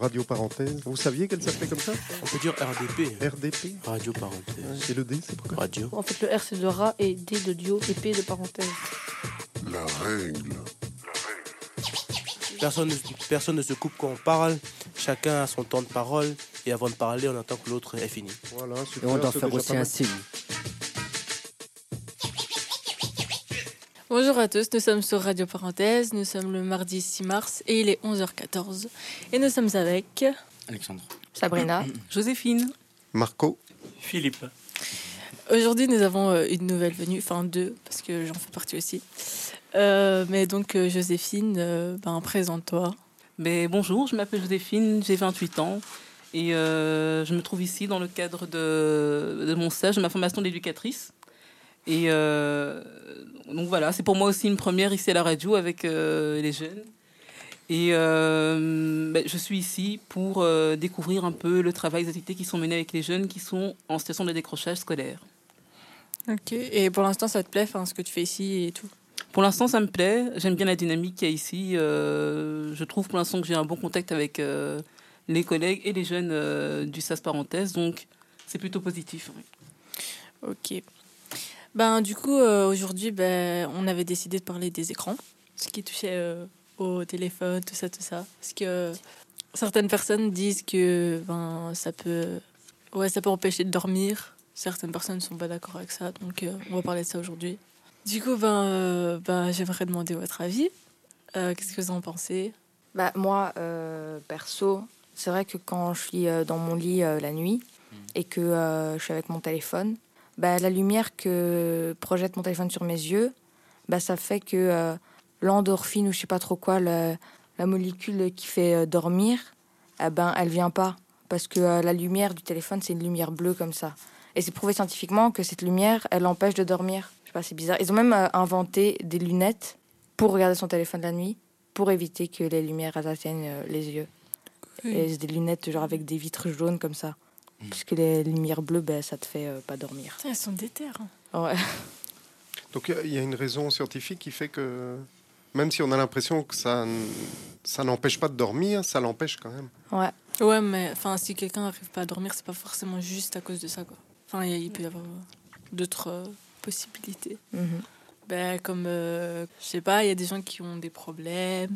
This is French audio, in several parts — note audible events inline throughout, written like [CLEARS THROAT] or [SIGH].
Radio parenthèse. Vous saviez qu'elle s'appelait comme ça? On peut dire RDP. RDP Radio parenthèse. Et le D, c'est pourquoi? Radio. En fait, le R c'est de rat et D de dio et P de parenthèse. La règle. Personne, ne- personne ne se coupe quand on parle. Chacun a son temps de parole. Et avant de parler, on attend que l'autre ait fini. Voilà, Et super, on doit c'est faire aussi un mal. signe. Bonjour à tous, nous sommes sur Radio Parenthèse, nous sommes le mardi 6 mars et il est 11h14. Et nous sommes avec Alexandre. Sabrina. [CLEARS THROAT] Joséphine. Marco, Philippe. Aujourd'hui, nous avons euh, une nouvelle venue, enfin deux, parce que j'en fais partie aussi. Euh, mais donc, euh, Joséphine, euh, ben, présente-toi. Ben, bonjour, je m'appelle Joséphine, j'ai 28 ans et euh, je me trouve ici dans le cadre de, de mon stage, de ma formation d'éducatrice. Et euh, donc voilà, c'est pour moi aussi une première ici à la radio avec euh, les jeunes. Et euh, ben, je suis ici pour découvrir un peu le travail, les activités qui sont menées avec les jeunes qui sont en situation de décrochage scolaire. Ok. Et pour l'instant, ça te plaît, ce que tu fais ici et tout? Pour l'instant, ça me plaît. J'aime bien la dynamique qu'il y a ici. Je trouve pour l'instant que j'ai un bon contact avec les collègues et les jeunes du SAS Parenthèse. Donc, c'est plutôt positif. oui. Ok. Ben, du coup, euh, aujourd'hui, ben, on avait décidé de parler des écrans, ce qui touchait euh, au téléphone, tout ça, tout ça. Parce que certaines personnes disent que ben, ça, peut... Ouais, ça peut empêcher de dormir. Certaines personnes ne sont pas d'accord avec ça, donc euh, on va parler de ça aujourd'hui. Du coup, ben, euh, ben, j'aimerais demander votre avis. Euh, Qu'est-ce que vous en pensez? Bah, moi, euh, perso, c'est vrai que quand je suis dans mon lit euh, la nuit et que euh, je suis avec mon téléphone, bah, la lumière que projette mon téléphone sur mes yeux, bah, ça fait que euh, l'endorphine ou je sais pas trop quoi, la, la molécule qui fait euh, dormir, eh ben, elle vient pas. Parce que euh, la lumière du téléphone, c'est une lumière bleue comme ça. Et c'est prouvé scientifiquement que cette lumière, elle empêche de dormir. Je sais pas, c'est bizarre. Ils ont même inventé des lunettes pour regarder son téléphone la nuit pour éviter que les lumières atteignent les yeux. Et c'est des lunettes genre avec des vitres jaunes comme ça. Puisque les lumières bleues, ben, ça te fait euh, pas dormir. Putain, Elles sont déter. hein. Ouais. donc il y a- une raison scientifique qui fait que même si on a l'impression que ça, ça n'empêche pas de dormir, ça l'empêche quand même. Ouais. Ouais, mais enfin, si quelqu'un n'arrive pas à dormir, c'est pas forcément juste à cause de ça, quoi. Enfin, il peut y avoir euh, d'autres euh, possibilités. Mhm. Ben, comme, euh, je sais pas, il y a des gens qui ont des problèmes,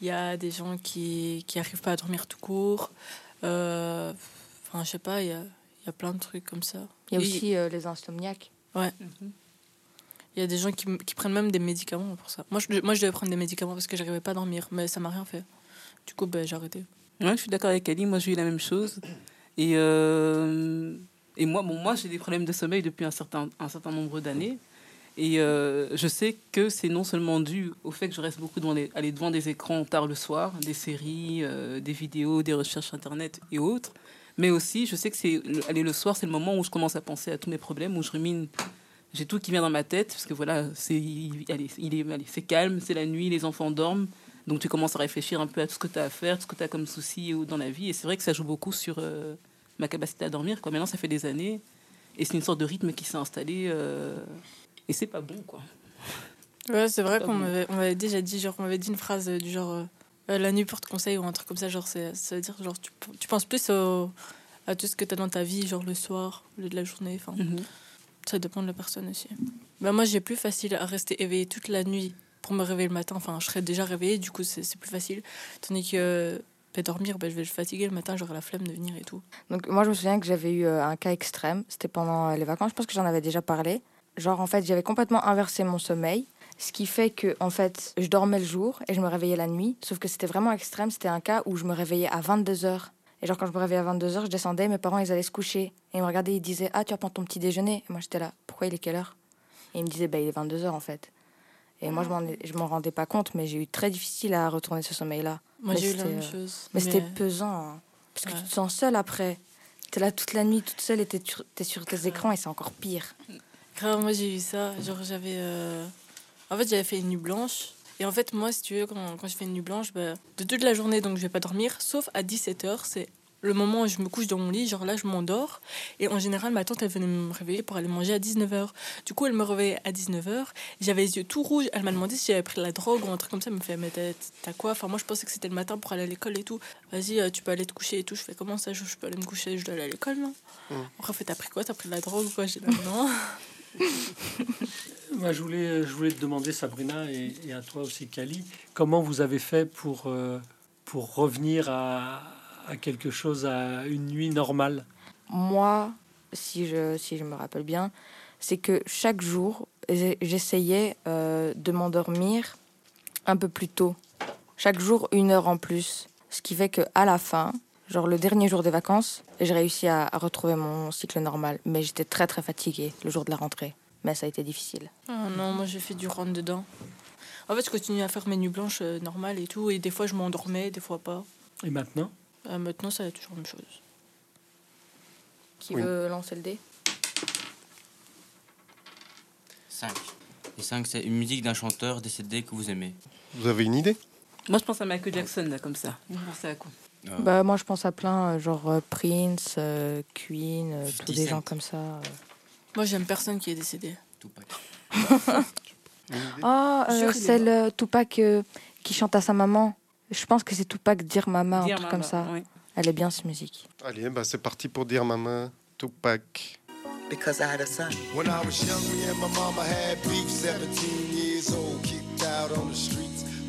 il y a des gens qui qui arrivent pas à dormir tout court. Euh, Enfin, je sais pas, il y a, il y a plein de trucs comme ça. Il y a Et aussi euh, les insomniaques. il y a des gens qui, qui prennent même des médicaments pour ça. Moi, je, moi, je devais prendre des médicaments parce que j'arrivais pas à dormir, mais ça m'a rien fait. Du coup, ben, j'ai arrêté. Ouais, je suis d'accord avec Ali. Moi, j'ai eu la même chose. Et, euh, et moi, bon, moi j'ai des problèmes de sommeil depuis un certain, un certain nombre d'années. Et euh, je sais que c'est non seulement dû au fait que je reste beaucoup devant les, aller devant des écrans tard le soir, des séries, euh, des vidéos, des recherches internet et autres, mais aussi je sais que c'est le- aller le soir, c'est le moment où je commence à penser à tous mes problèmes, où je rumine. J'ai tout qui vient dans ma tête parce que voilà, c'est il, allez, il est, allez, c'est calme, c'est la nuit, les enfants dorment, donc tu commences à réfléchir un peu à tout ce que tu as à faire, tout ce que tu as comme soucis ou dans la vie. Et c'est vrai que ça joue beaucoup sur euh, ma capacité à dormir. Quoi. Maintenant, ça fait des années. Et c'est une sorte de rythme qui s'est installé. euh, et c'est pas bon, quoi. Ouais, c'est vrai qu'on bon. m'avait, on m'avait déjà dit, genre, on m'avait dit une phrase euh, du genre euh, la nuit porte conseil ou un truc comme ça, genre, c'est, ça veut dire, genre, tu, tu penses plus au- à tout ce que tu as dans ta vie, genre le soir, au lieu de la journée, enfin, ça dépend de la personne aussi. Bah, moi, j'ai plus facile à rester éveillée toute la nuit pour me réveiller le matin, enfin, je serais déjà réveillée, du coup, c'est, c'est plus facile. Tandis que bah, dormir, bah, je vais être fatiguée le matin, j'aurai la flemme de venir et tout. Donc moi je me souviens que j'avais eu euh, un cas extrême, c'était pendant les vacances, je pense que j'en avais déjà parlé. Genre en fait j'avais complètement inversé mon sommeil, ce qui fait que en fait je dormais le jour et je me réveillais la nuit, sauf que c'était vraiment extrême, c'était un cas où je me réveillais à 22h. Et genre quand je me réveillais à 22h, je descendais, mes parents ils allaient se coucher et ils me regardaient, ils disaient "Ah, tu vas prendre ton petit déjeuner." Et moi j'étais là, "Pourquoi il est quelle heure? Et ils me disaient "Bah, il est 22h en fait." Et moi je m'en rendais pas compte, mais j'ai eu très difficile à retourner ce sommeil là. Moi, j'ai eu la même euh, chose. Mais, c'était pesant. hein. Parce que tu te sens seule après. T'es là toute la nuit, toute seule, et t'es sur, sur tes écrans, et c'est encore pire. Grave, moi j'ai eu ça. Genre, j'avais. euh, En fait, j'avais fait une nuit blanche. Et en fait, moi, si tu veux, quand, quand je fais une nuit blanche, bah, de toute la journée, donc je vais pas dormir, sauf à 17h, c'est le moment où je me couche dans mon lit, genre là, je m'endors. Et en général, ma tante, elle venait me réveiller pour aller manger à 19h. Du coup, elle me réveillait à 19h. J'avais les yeux tout rouges. Elle m'a demandé si j'avais pris de la drogue ou un truc comme ça. Elle me fait, mais t'as quoi? Enfin, moi, je pensais que c'était le matin pour aller à l'école et tout. Vas-y, euh, tu peux aller te coucher et tout. Je fais, comment ça? Je peux aller me coucher Je dois aller à l'école, non? Mm. Après, t'as pris quoi? T'as pris de la drogue ou quoi? J'ai dit, non. [LAUGHS] Je voulais, te demander, Sabrina, et, à toi aussi, Kali, comment vous avez fait pour, euh, pour revenir à, quelque chose, à une nuit normale? Moi, si je, me rappelle bien, c'est que chaque jour, j'essayais euh, de m'endormir un peu plus tôt. Chaque jour, une heure en plus. Ce qui fait que à la fin, genre le dernier jour des vacances, j'ai réussi à, à retrouver mon cycle normal. Mais j'étais très très fatiguée le jour de la rentrée. Mais ça a été difficile. Ah non, moi j'ai fait du rentre dedans. En fait, je continue à faire mes nuits blanches euh, normales et tout. Et des fois, je m'endormais, des fois pas. Et maintenant? Euh, maintenant, ça va être toujours la même chose. Qui Oui. veut lancer le dé? 5. Et 5, c'est une musique d'un chanteur décédé que vous aimez. Vous avez une idée? Moi, je pense à Michael Jackson, là, comme ça. Vous pensez à quoi? Euh, Bah moi je pense à plein, euh, genre euh, Prince, euh, Queen, euh, tous 50 des Cent. gens comme ça. euh. Moi, j'aime personne qui est décédé. Tupac. [LAUGHS] Ah, euh, Sûr, il est celle euh, Tupac euh, qui chante à sa maman. Je pense que c'est Tupac Dire Mama, Dear un truc comme Mama, ça. oui. Elle est bien cette musique. Allez, bah, c'est parti pour dire maman, Tupac. because I had a son. When I was young, me and my mama had beef. 17 years old, kicked out on the streets.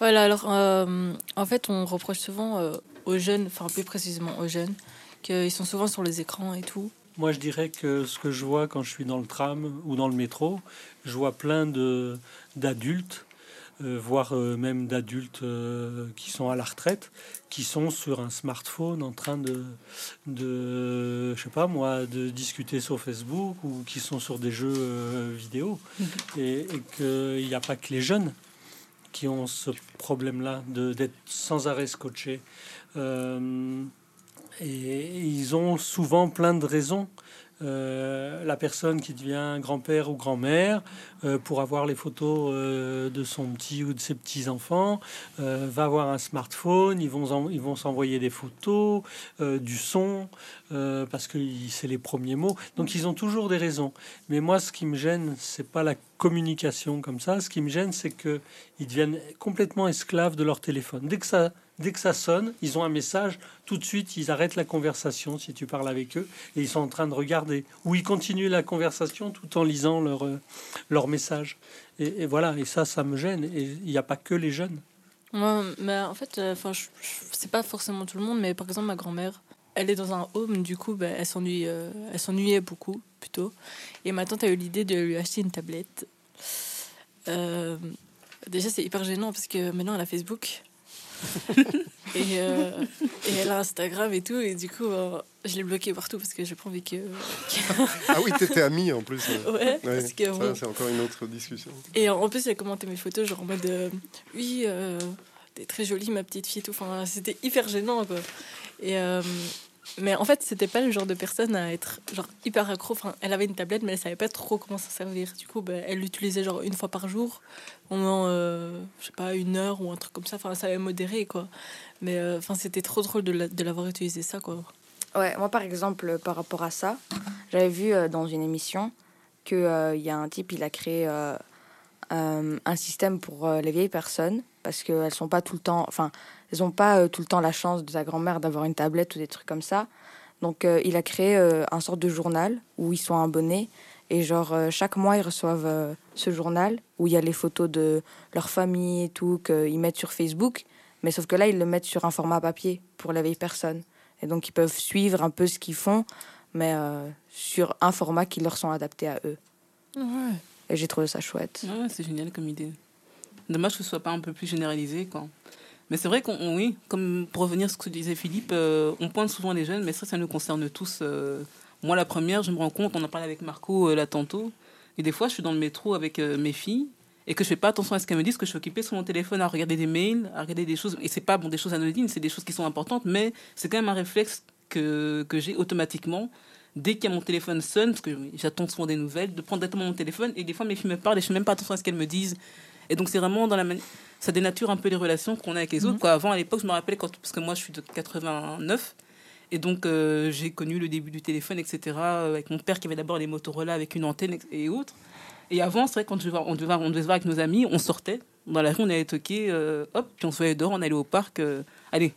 Voilà, alors euh, en fait, on reproche souvent euh, aux jeunes, enfin plus précisément aux jeunes, qu'ils sont souvent sur les écrans et tout. Moi, je dirais que ce que je vois quand je suis dans le tram ou dans le métro, je vois plein de d'adultes, euh, voire même d'adultes qui sont à la retraite, qui sont sur un smartphone en train de, de je sais pas moi, de discuter sur Facebook ou qui sont sur des jeux vidéo, [LAUGHS] et, et qu'il n'y a pas que les jeunes qui ont ce problème-là d'être sans arrêt scotchés. Euh, et ils ont souvent plein de raisons. Euh, la personne qui devient grand-père ou grand-mère euh, pour avoir les photos euh, de son petit ou de ses petits-enfants va avoir un smartphone, ils vont, s'envoyer des photos, du son, parce que c'est les premiers mots. Donc ils ont toujours des raisons. Mais moi, ce qui me gêne, c'est pas la communication comme ça. Ce qui me gêne, c'est que ils deviennent complètement esclaves de leur téléphone. Dès que ça, dès que ça sonne, ils ont un message. Tout de suite, ils arrêtent la conversation si tu parles avec eux et ils sont en train de regarder. Ou ils continuent la conversation tout en lisant leur, euh, leur message. Et, voilà, et ça, ça me gêne. Et il n'y a pas que les jeunes. Moi, mais en fait, euh, c'est pas forcément tout le monde, mais par exemple, ma grand-mère, elle est dans un home, du coup, ben, elle euh, s'ennuyait beaucoup, plutôt. Et ma tante a eu l'idée de lui acheter une tablette. Euh, déjà, c'est hyper gênant parce que maintenant, elle a Facebook. Et, euh, et elle a Instagram et tout, et du coup, euh, je l'ai bloquée partout parce que j'ai pas envie que. Ah oui, t'étais ami en plus. euh. Ouais, Ouais, parce que ça, c'est encore une autre discussion. Et en plus, elle commentait mes photos, genre en mode euh, Oui, t'es très jolie, ma petite fille, et tout. Enfin, c'était hyper gênant, quoi. Et, mais en fait, c'était pas le genre de personne à être genre hyper accro. Enfin, elle avait une tablette, mais elle savait pas trop comment s'en servir. Du coup, ben, elle l'utilisait genre une fois par jour, pendant, euh, je sais pas, une heure ou un truc comme ça. Enfin, ça avait modéré, quoi. Mais euh, enfin, c'était trop drôle de la- de l'avoir utilisé, ça, quoi. Ouais, moi par exemple, euh, par rapport à ça, j'avais vu dans une émission qu'il y a un type, il a créé un système pour les vieilles personnes parce qu'elles sont pas tout le temps, enfin, elles n'ont pas euh, tout le temps la chance de sa grand-mère d'avoir une tablette ou des trucs comme ça. Donc euh, il a créé euh, un sorte de journal où ils sont abonnés et genre euh, chaque mois ils reçoivent euh, ce journal où il y a les photos de leur famille et tout qu'ils mettent sur Facebook, mais sauf que là ils le mettent sur un format papier pour les vieilles personnes. Et donc, ils peuvent suivre un peu ce qu'ils font, mais euh, sur un format qui leur sont adaptés à eux. Ouais. Et j'ai trouvé ça chouette. Ouais, c'est génial comme idée. Dommage que ce soit pas un peu plus généralisé, quoi. Mais c'est vrai qu'on, on- oui, comme pour revenir à ce que disait Philippe, euh, on pointe souvent les jeunes, mais ça, ça nous concerne tous. euh. moi, la première, je me rends compte, on en parlait avec Marco euh, là tantôt, et des fois, je suis dans le métro avec euh, mes filles, et que je fais pas attention à ce qu'elles me disent, que je suis occupée sur mon téléphone à regarder des mails, à regarder des choses, et c'est pas bon, des choses anodines, c'est des choses qui sont importantes, mais c'est quand même un réflexe que, que j'ai automatiquement. Dès qu'il y a mon téléphone sonne, parce que j'attends souvent des nouvelles, de prendre directement mon téléphone, et des fois mes filles me parlent et je fais même pas attention à ce qu'elles me disent. Et donc c'est vraiment dans la mani- ça dénature un peu les relations qu'on a avec les autres. Quoi. Avant, à l'époque, je me rappelle, quand, parce que moi je suis de 89, et donc euh, j'ai connu le début du téléphone, etc., euh, avec mon père qui avait d'abord les Motorola avec une antenne et autres. Et avant, c'est vrai, quand on devait, on, devait, on devait se voir avec nos amis, on sortait dans la rue, on allait toquer, euh, hop, puis on se voyait dehors, on allait au parc. euh, allez,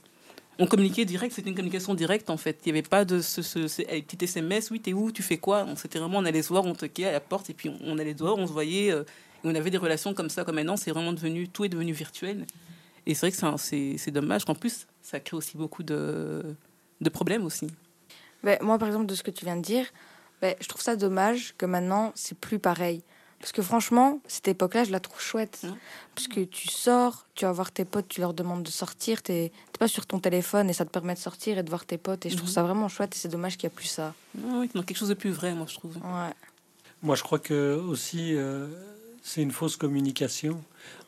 on communiquait direct, c'était une communication directe en fait. Il n'y avait pas de ce, ce, ce- petit SMS, oui, t'es où, tu fais quoi? On C'était vraiment, on allait se voir, on toquait à la porte, et puis on, on allait dehors, on se voyait, euh, et on avait des relations comme ça. Comme maintenant, c'est vraiment devenu, tout est devenu virtuel. Et c'est vrai que c'est un- c'est c'est dommage qu'en plus, ça crée aussi beaucoup de, de problèmes aussi. Ben, moi, par exemple, de ce que tu viens de dire, ben, je trouve ça dommage que maintenant, c'est plus pareil. Parce que franchement, cette époque-là, je la trouve chouette. Mhm. Parce que tu sors, tu vas voir tes potes, tu leur demandes de sortir, tu n'es pas sur ton téléphone et ça te permet de sortir et de voir tes potes. Et je trouve Mhm. ça vraiment chouette et c'est dommage qu'il n'y a plus ça. Oui, donc quelque chose de plus vrai, moi, je trouve. Ouais. Moi, je crois que aussi, euh, c'est une fausse communication.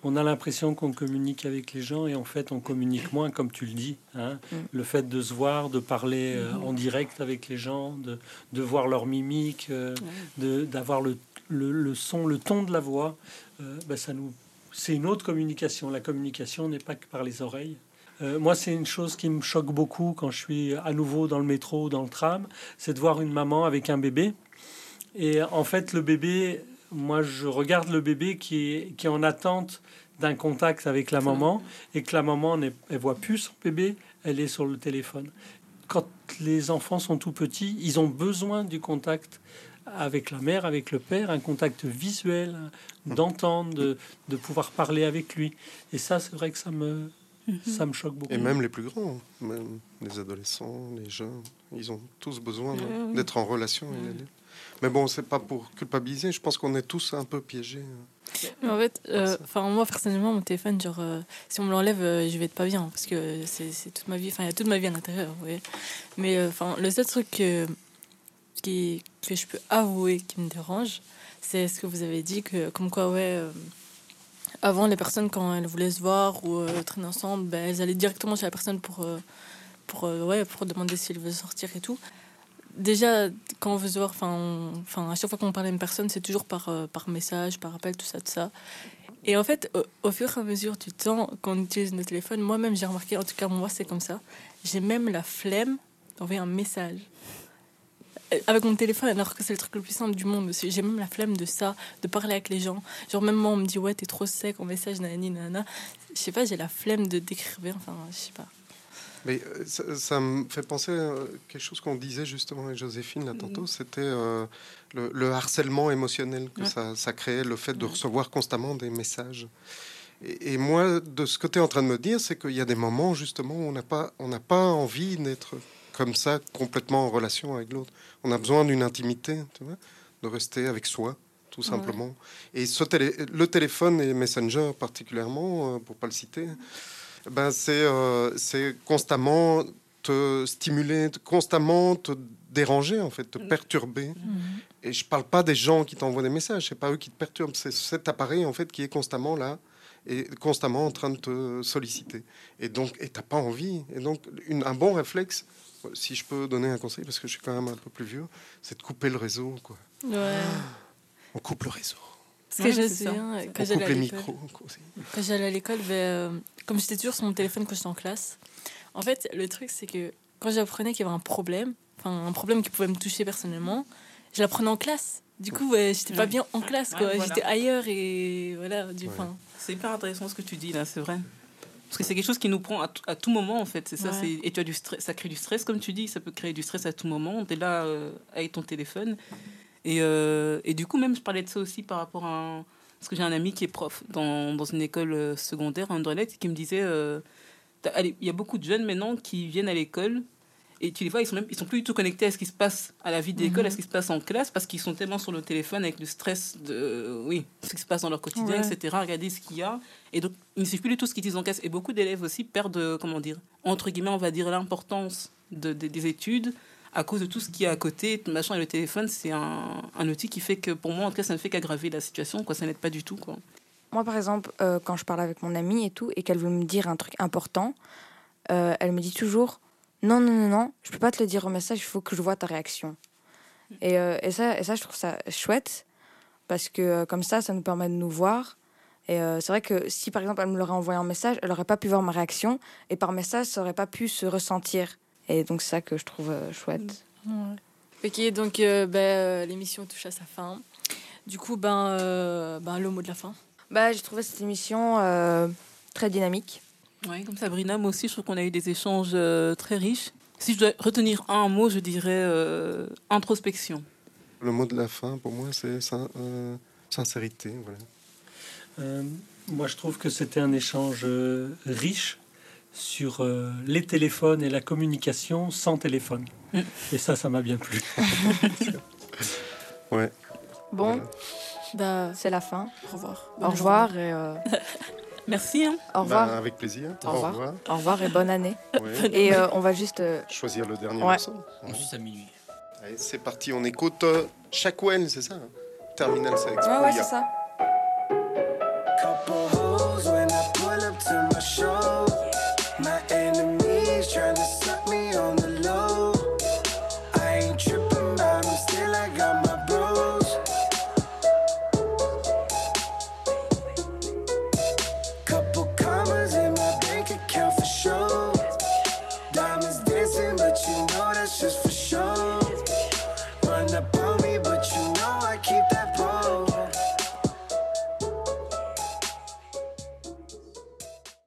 On a l'impression qu'on communique avec les gens et en fait, on communique moins, comme tu le dis. hein. Mm. Le fait de se voir, de parler euh, en direct avec les gens, de, de voir leur mimique, euh, d'avoir le, le, le son, le ton de la voix, euh, ben, ça nous, c'est une autre communication. La communication n'est pas que par les oreilles. Moi, c'est une chose qui me choque beaucoup quand je suis à nouveau dans le métro ou dans le tram, c'est de voir une maman avec un bébé. Et en fait, le bébé, moi, je regarde le bébé qui est, qui en attente d'un contact avec la maman et que la maman, elle voit plus son bébé, elle est sur le téléphone. Quand les enfants sont tout petits, ils ont besoin du contact avec la mère, avec le père, un contact visuel, d'entendre, de, de pouvoir parler avec lui. Et ça, c'est vrai que ça me, ça me choque beaucoup. Et même les plus grands, même les adolescents, les jeunes, ils ont tous besoin Ouais, ouais. d'être en relation. Mais bon, c'est pas pour culpabiliser. Je pense qu'on est tous un peu piégés. Mais en fait, euh, enfin moi personnellement, mon téléphone, genre, euh, si on me l'enlève, euh, je vais être pas bien parce que c'est toute ma vie. Enfin, il y a toute ma vie à l'intérieur, voyez. Mais euh, enfin, le seul truc que, qui, que je peux avouer qui me dérange, c'est ce que vous avez dit, que comme quoi, ouais. Avant, les personnes, quand elles voulaient se voir ou euh, traîner ensemble, ben, elles allaient directement chez la personne pour, euh, pour, euh, ouais, pour demander s'ils veulent sortir et tout. Déjà, quand on veut se voir, enfin, à chaque fois qu'on parle à une personne, c'est toujours par, par message, par appel, tout ça, tout ça. Et en fait, au fur et à mesure du temps qu'on utilise nos téléphones, moi-même, j'ai remarqué, en tout cas, moi, c'est comme ça. J'ai même la flemme d'envoyer un message. Euh, Avec mon téléphone, alors que c'est le truc le plus simple du monde aussi. J'ai même la flemme de ça, de parler avec les gens. Genre, même moi, on me dit, ouais, t'es trop sec en message, nanani, nanana. Je sais pas, j'ai la flemme de d'écrire, enfin, je sais pas. Mais euh, ça, ça me fait penser à quelque chose qu'on disait justement avec Joséphine là tantôt, c'était euh, le, le harcèlement émotionnel que Ouais. ça, ça créait, le fait de recevoir constamment des messages. Et, et moi, de ce que tu es en train de me dire, c'est qu'il y a des moments justement où on n'a pas, on n'a pas envie d'être comme ça, complètement en relation avec l'autre. On a besoin d'une intimité, tu vois, de rester avec soi, tout Ouais. simplement. Et ce télé- le téléphone et Messenger particulièrement, euh, pour pas le citer, ben c'est euh, c'est constamment te stimuler, te- constamment te déranger en fait, te perturber. Et je parle pas des gens qui t'envoient des messages, c'est pas eux qui te perturbent, c'est cet appareil en fait qui est constamment là et constamment en train de te solliciter. Et donc, et t'as pas envie. Et donc, une- un bon réflexe, si je peux donner un conseil, parce que je suis quand même un peu plus vieux, c'est de couper le réseau. Quoi. Ouais. On coupe le réseau. Parce que Ouais, je sais, hein, On quand j'allais coupe à les l'école- micros aussi. Quand j'allais à l'école, ben, euh, comme j'étais toujours sur mon téléphone quand j'étais en classe, en fait, le truc, c'est que quand j'apprenais qu'il y avait un problème, enfin, un problème qui pouvait me toucher personnellement, je l'apprenais en classe. Du coup, ouais, j'étais pas bien en classe, Ouais, quoi. voilà. J'étais ailleurs et voilà, du Ouais. C'est hyper intéressant ce que tu dis là, c'est vrai. Parce que c'est quelque chose qui nous prend à, tout moment en fait. C'est ça. Ouais. Et tu as du stress, ça crée du stress comme tu dis. Ça peut créer du stress à tout moment. Tu es là euh, avec ton téléphone. Et, euh, et du coup, même je parlais de ça aussi par rapport à. un- Parce que j'ai un ami qui est prof dans, dans une école euh, secondaire à Anderlecht qui me disait euh, il y a beaucoup de jeunes maintenant qui viennent à l'école Et tu les vois, ils sont, même, ils sont plus du tout connectés à ce qui se passe à la vie de l'école, à ce qui se passe en classe, parce qu'ils sont tellement sur le téléphone avec le stress de oui, ce qui se passe dans leur quotidien, Ouais. etc. Regarder ce qu'il y a. Et donc, ils ne suivent plus du tout ce qu'ils disent en classe. Et beaucoup d'élèves aussi perdent, euh, comment dire, entre guillemets, on va dire, l'importance de, de- des études à cause de tout ce qu'il y a à côté. Machin, et le téléphone, c'est un, un outil qui fait que, pour moi, en tout cas, ça ne fait qu'aggraver la situation, quoi. Ça n'aide pas du tout, quoi. Moi, par exemple, euh, quand je parle avec mon amie et tout, et qu'elle veut me dire un truc important, euh, elle me dit toujours non, non, non, non, je peux pas te le dire au message, il faut que je vois ta réaction. Et, euh, et, ça, et ça, je trouve ça chouette, parce que euh, comme ça, ça nous permet de nous voir. Et euh, c'est vrai que si, par exemple, elle me l'aurait envoyé en message, elle n'aurait pas pu voir ma réaction, et par message, ça n'aurait pas pu se ressentir. Et donc, c'est ça que je trouve chouette. Ok, donc euh, l'émission touche à sa fin. Du coup, ben, ben, le mot de la fin. Bah, j'ai trouvé cette émission très dynamique. Oui, comme Sabrina, moi aussi, je trouve qu'on a eu des échanges euh, très riches. Si je dois retenir un mot, je dirais euh, introspection. Le mot de la fin, pour moi, c'est sin- euh, sincérité. Voilà. Euh, moi, je trouve que c'était un échange euh, riche sur euh, les téléphones et la communication sans téléphone. Mm. Et ça, ça m'a bien plu. Ouais. Bon, Voilà. Bah, c'est la fin. au revoir. Au revoir et euh, [LAUGHS] Merci. hein. au revoir. Ben, avec plaisir. Au revoir. Au revoir et bonne année. Ouais. Et euh, on va juste. euh, Choisir le dernier Ouais. morceau. On juste à minuit. Allez, c'est parti, on écoute euh, Shackwell, c'est ça hein? Terminal Sex. Ouais, ouais, c'est ça.